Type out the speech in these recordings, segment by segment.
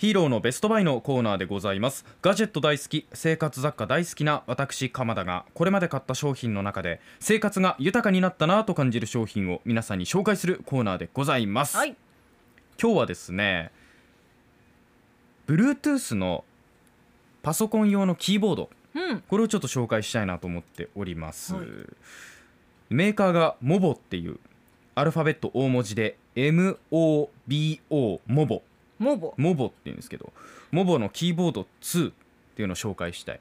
ヒーローのベストバイのコーナーでございます。ガジェット大好き生活雑貨大好きな私鎌田がこれまで買った商品の中で生活が豊かになったなと感じる商品を皆さんに紹介するコーナーでございます、はい。今日はですね Bluetooth のパソコン用のキーボードうん。これをちょっと紹介したいなと思っております、はい。メーカーがモボっていうアルファベット大文字で MOBO モボモボ。モボって言うんですけどモボのキーボード2っていうのを紹介したい。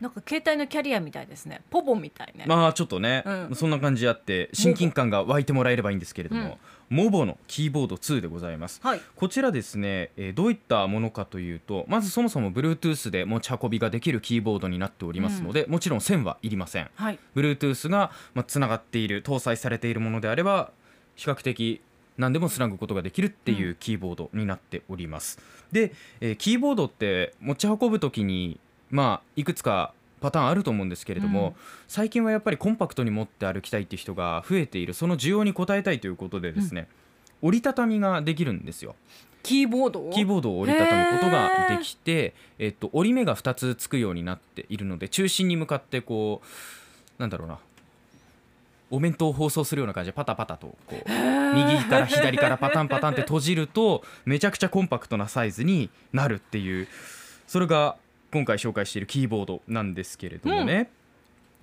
なんか携帯のキャリアみたいですね。ポボみたいね、まあちょっとね、うん。そんな感じあって親近感が湧いてもらえればいいんですけれども、モボ。のキーボード2でございます。はい。こちらですね、えーどういったものかというとまずそもそも Bluetooth で持ち運びができるキーボードになっておりますので、もちろん線はいりません。はい。Bluetooth がまあつながっている搭載されているものであれば比較的何でもつなぐことができるっていうキーボードになっております、で、えーキーボードって持ち運ぶ時にまあいくつかパターンあると思うんですけれども、うん。最近はやっぱりコンパクトに持って歩きたいっていう人が増えている。その需要に応えたいということでですね、折りたたみができるんですよ。キーボードを？キーボードを折りたたむことができて、えっと、折り目が2つつくようになっているので中心に向かってこうなんだろうなお弁当を包装するような感じでパタパタとこう右から左からパタンパタンって閉じるとめちゃくちゃコンパクトなサイズになるっていうそれが今回紹介しているキーボードなんですけれどもね、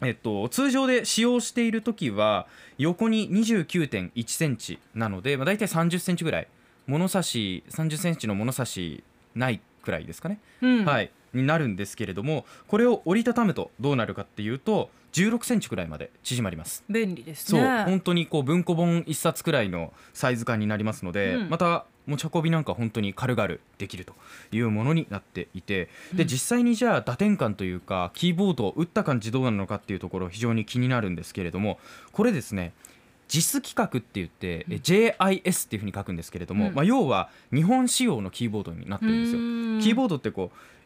えっと、通常で使用している時は横に29.1センチなので、まあ、大体30センチぐらい物差し30センチの物差しないくらいですかね、うん。はい。になるんですけれどもこれを折りたたむとどうなるかっていうと16センチくらいまで縮まります。便利ですそうね本当にこう文庫本1冊くらいのサイズ感になりますので、うん。また持ち運びなんか本当に軽々できるというものになっていてで実際にじゃあ打点感というかキーボードを打った感じどうなのかっていうところ非常に気になるんですけれどもこれですね JIS 規格って言って、え JIS っていうふうに書くんですけれども、うん。まあ、要は日本仕様のキーボードになってるんですよ。キーボードってこうえー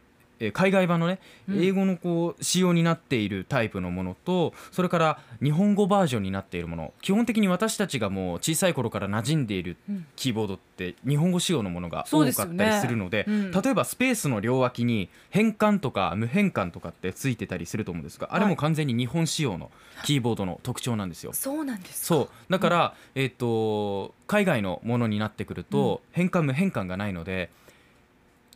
海外版のねうん。英語のこう仕様になっているタイプのものとそれから日本語バージョンになっているもの。基本的に私たちがもう小さい頃から馴染んでいるうん。キーボードって日本語仕様のものが多かったりするのでうん。例えばスペースの両脇に変換とか無変換とかってついてたりすると思うんですがあれも完全に日本仕様のキーボードの特徴なんですよ。そうなんですか？そう。だから、えっと海外のものになってくると、変換無変換がないので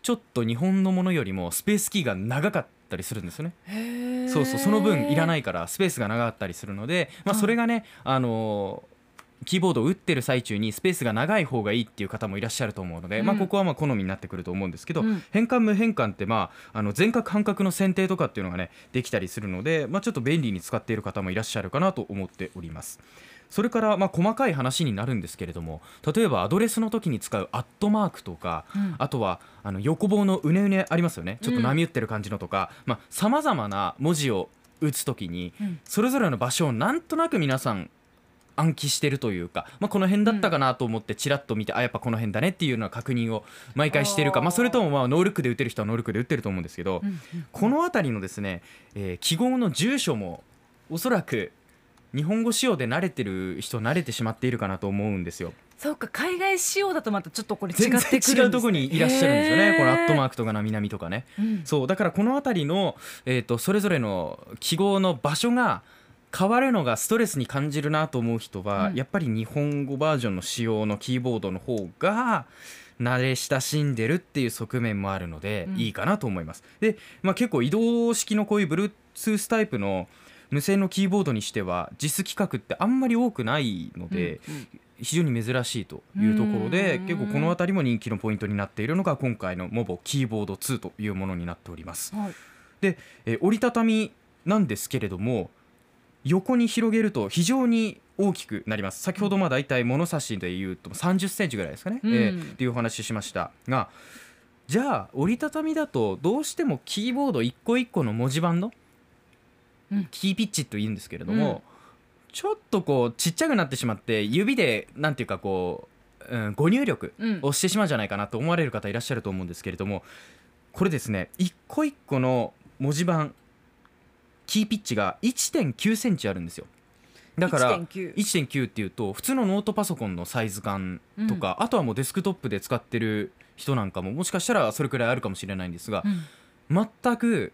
ちょっと日本のものよりもスペースキーが長かったりするんですよね。そうそうその分いらないからスペースが長かったりするので、まあ、はいそれがね、あのーキーボードを打ってる最中にスペースが長い方がいいっていう方もいらっしゃると思うので、うんまあ、ここはまあ好みになってくると思うんですけど、うん変換無変換って、まあ、あの全角半角の選定とかっていうのがねできたりするので、まあ、ちょっと便利に使っている方もいらっしゃるかなと思っております。それからまあ細かい話になるんですけれども例えばアドレスの時に使うアットマークとか、うん。あとはあの横棒のうねうねありますよね。ちょっと波打ってる感じのとかさまざ、まな文字を打つ時にうん。それぞれの場所をなんとなく皆さん暗記してるというか、まあ、この辺だったかなと思ってチラッと見て、あやっぱこの辺だねっていうような確認を毎回してるかまあ、それともまあノールックで打てる人はノールックで打ってると思うんですけど、うんうん。この辺りのですね、えー記号の住所もおそらく日本語仕様で慣れてる人慣れてしまっているかなと思うんですよ。そうか海外仕様だとまたちょっとこれ違ってくるん全です、ね、然違うところにいらっしゃるんですよね。このアットマーク、クとか並々とかね。うんそうだからこの辺りの、えー、とそれぞれの記号の場所が変わるのがストレスに感じるなと思う人は、うんやっぱり日本語バージョンの仕様のキーボードの方が慣れ親しんでるっていう側面もあるので、うんいいかなと思います。で、まあ、結構移動式のこういう Bluetooth タイプの無線のキーボードにしては JIS 規格ってあんまり多くないので、非常に珍しいというところでうん。結構この辺りも人気のポイントになっているのが今回のモボキーボード2というものになっております。はい。で、えー折りたたみなんですけれども横に広げると非常に大きくなります。先ほどまあ大体物差しでいうと30センチぐらいですかね、うん。えーっていうお話ししましたがじゃあ折りたたみだとどうしてもキーボード一個一個の文字盤のうんキーピッチというんですけれども、ちょっとこうちっちゃくなってしまって指でなんていうかこう、うん、誤入力うん。をしてしまうんじゃないかなと思われる方いらっしゃると思うんですけれどもこれですね一個一個の文字盤キーピッチが1 9センチあるんですよ。だから1.9 1.9っていうと普通のノートパソコンのサイズ感とか、あとはもうデスクトップで使ってる人なんかももしかしたらそれくらいあるかもしれないんですが、うん。全く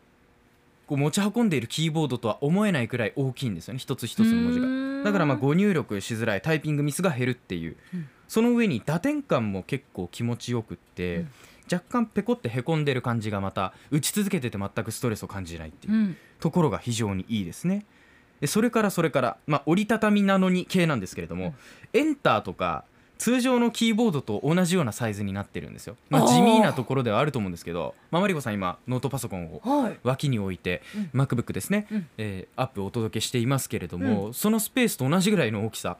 こう持ち運んでいるキーボードとは思えないくらい大きいんですよね。一つ一つの文字が。がだからまあ誤入力しづらいタイピングミスが減るっていう、うん。その上に打点感も結構気持ちよくって、うん。若干ペコってへこんでる感じがまた打ち続けてて全くストレスを感じないっていううん。ところが非常にいいですね。でそれからそれから、まあ、折りたたみなのに系なんですけれども、エンターとか通常のキーボードと同じようなサイズになってるんですよ。まあ、地味なところではあると思うんですけど、まあ、マリコさん今ノートパソコンをはい。脇に置いて、うん。MacBook ですね、うん。えーアップをお届けしていますけれども、そのスペースと同じぐらいの大きさ、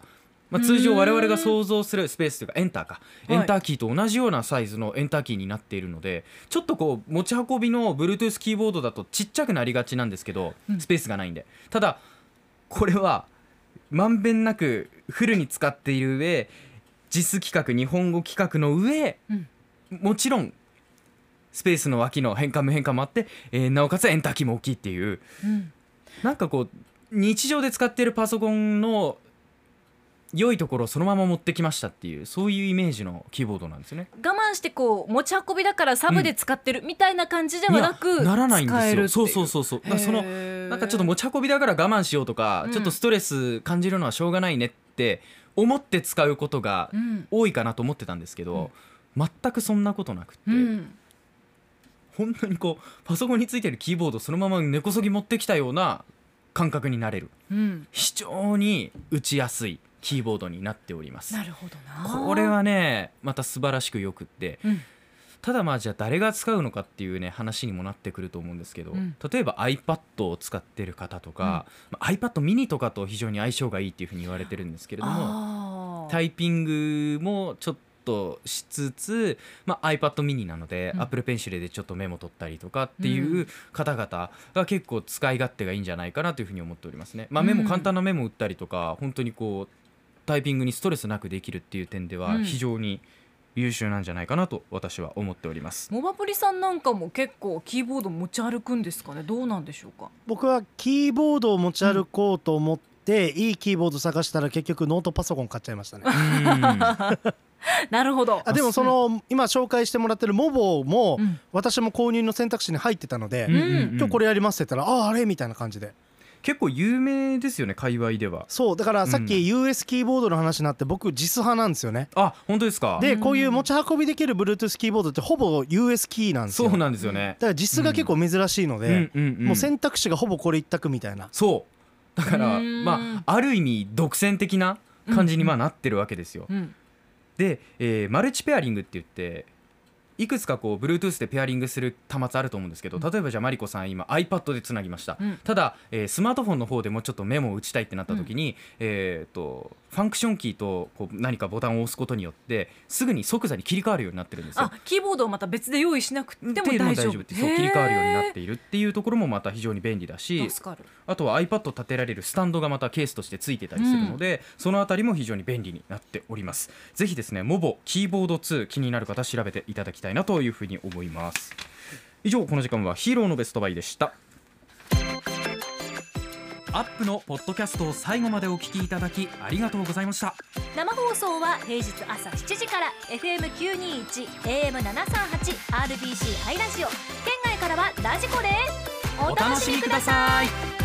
まあ、通常我々が想像するスペースというかエンターか、はい。エンターキーと同じようなサイズのエンターキーになっているのでちょっとこう持ち運びの Bluetooth キーボードだとちっちゃくなりがちなんですけど、うん。スペースがないんで。ただこれはまんべんなくフルに使っている上実規格日本語規格の上、うん。もちろんスペースの脇の変換無変換もあって、えーなおかつエンターキーも大きいっていう。うん。なんかこう日常で使っているパソコンの良いところをそのまま持ってきましたっていうそういうイメージのキーボードなんですよね。我慢してこう持ち運びだからサブで使ってるみたいな感じではなく、いやならないんですよ。そうそうそうそう。そののなんかちょっと持ち運びだから我慢しようとか、うん。ちょっとストレス感じるのはしょうがないねって思って使うことがうん。多いかなと思ってたんですけど、全くそんなことなくって、うん。本当にこうパソコンについてるキーボードそのまま根こそぎ持ってきたような感覚になれる。うん。非常に打ちやすいキーボードになっております。なるほどな。これはねまた素晴らしくよくってうんただまあじゃあ誰が使うのかっていうね話にもなってくると思うんですけど、うん。例えば iPad を使ってる方とか、まあ iPad mini とかと非常に相性がいいっていうふうに言われてるんですけれどもタイピングもちょっとしつつ、まあ、iPad mini なので、うん。Apple Pencil でちょっとメモ取ったりとかっていう方々が結構使い勝手がいいんじゃないかなというふうに思っておりますね。まあ、メモうん簡単なメモ打ったりとか本当にこうタイピングにストレスなくできるっていう点ではうん。非常に優秀なんじゃないかなと私は思っております。モバプリさんなんかも結構キーボード持ち歩くんですかね？どうなんでしょうか？僕はキーボードを持ち歩こうと思って、いいキーボード探したら結局ノートパソコン買っちゃいましたね。うん。なるほど。あでもその今紹介してもらってるモボもうん。私も購入の選択肢に入ってたので、うんうんうん。今日これやりますって言ったらあああれ？みたいな感じで結構有名ですよね界隈では。そうだからさっきうん。US キーボードの話になって僕実派なんですよね。あ本当ですか？でうん。こういう持ち運びできる Bluetooth キーボードってほぼ US キーなんですよ。そうなんですよね。だから実質が結構珍しいので、もう選択肢がほぼこれ一択みたいな。そう。だからうん。まあある意味独占的な感じにまあなってるわけですよ。うん。で、えーマルチペアリングって言っていくつかこう Bluetooth でペアリングする端末あると思うんですけど例えばじゃあマリコさん今 iPad でつなぎました、うん。ただ、えースマートフォンの方でもちょっとメモを打ちたいってなった時に、えー、とファンクションキーとこう何かボタンを押すことによってすぐに即座に切り替わるようになってるんですよ。あ。キーボードをまた別で用意しなくても大丈夫。ってそう切り替わるようになっていいるっていうところもまた非常に便利だしあとは iPad 立てられるスタンドがまたケースとしてついてたりするので、そのあたりも非常に便利になっております。ぜひですねモボキーボード2気になる方調べていただきたいなというふうに思います。以上この時間はヒーローのベストバイでした。アップのポッドキャストを最後までお聞きいただきありがとうございました。生放送は平日朝7時から FM921 AM738 RBC ハイラジオ。県外からはラジコですお楽しみください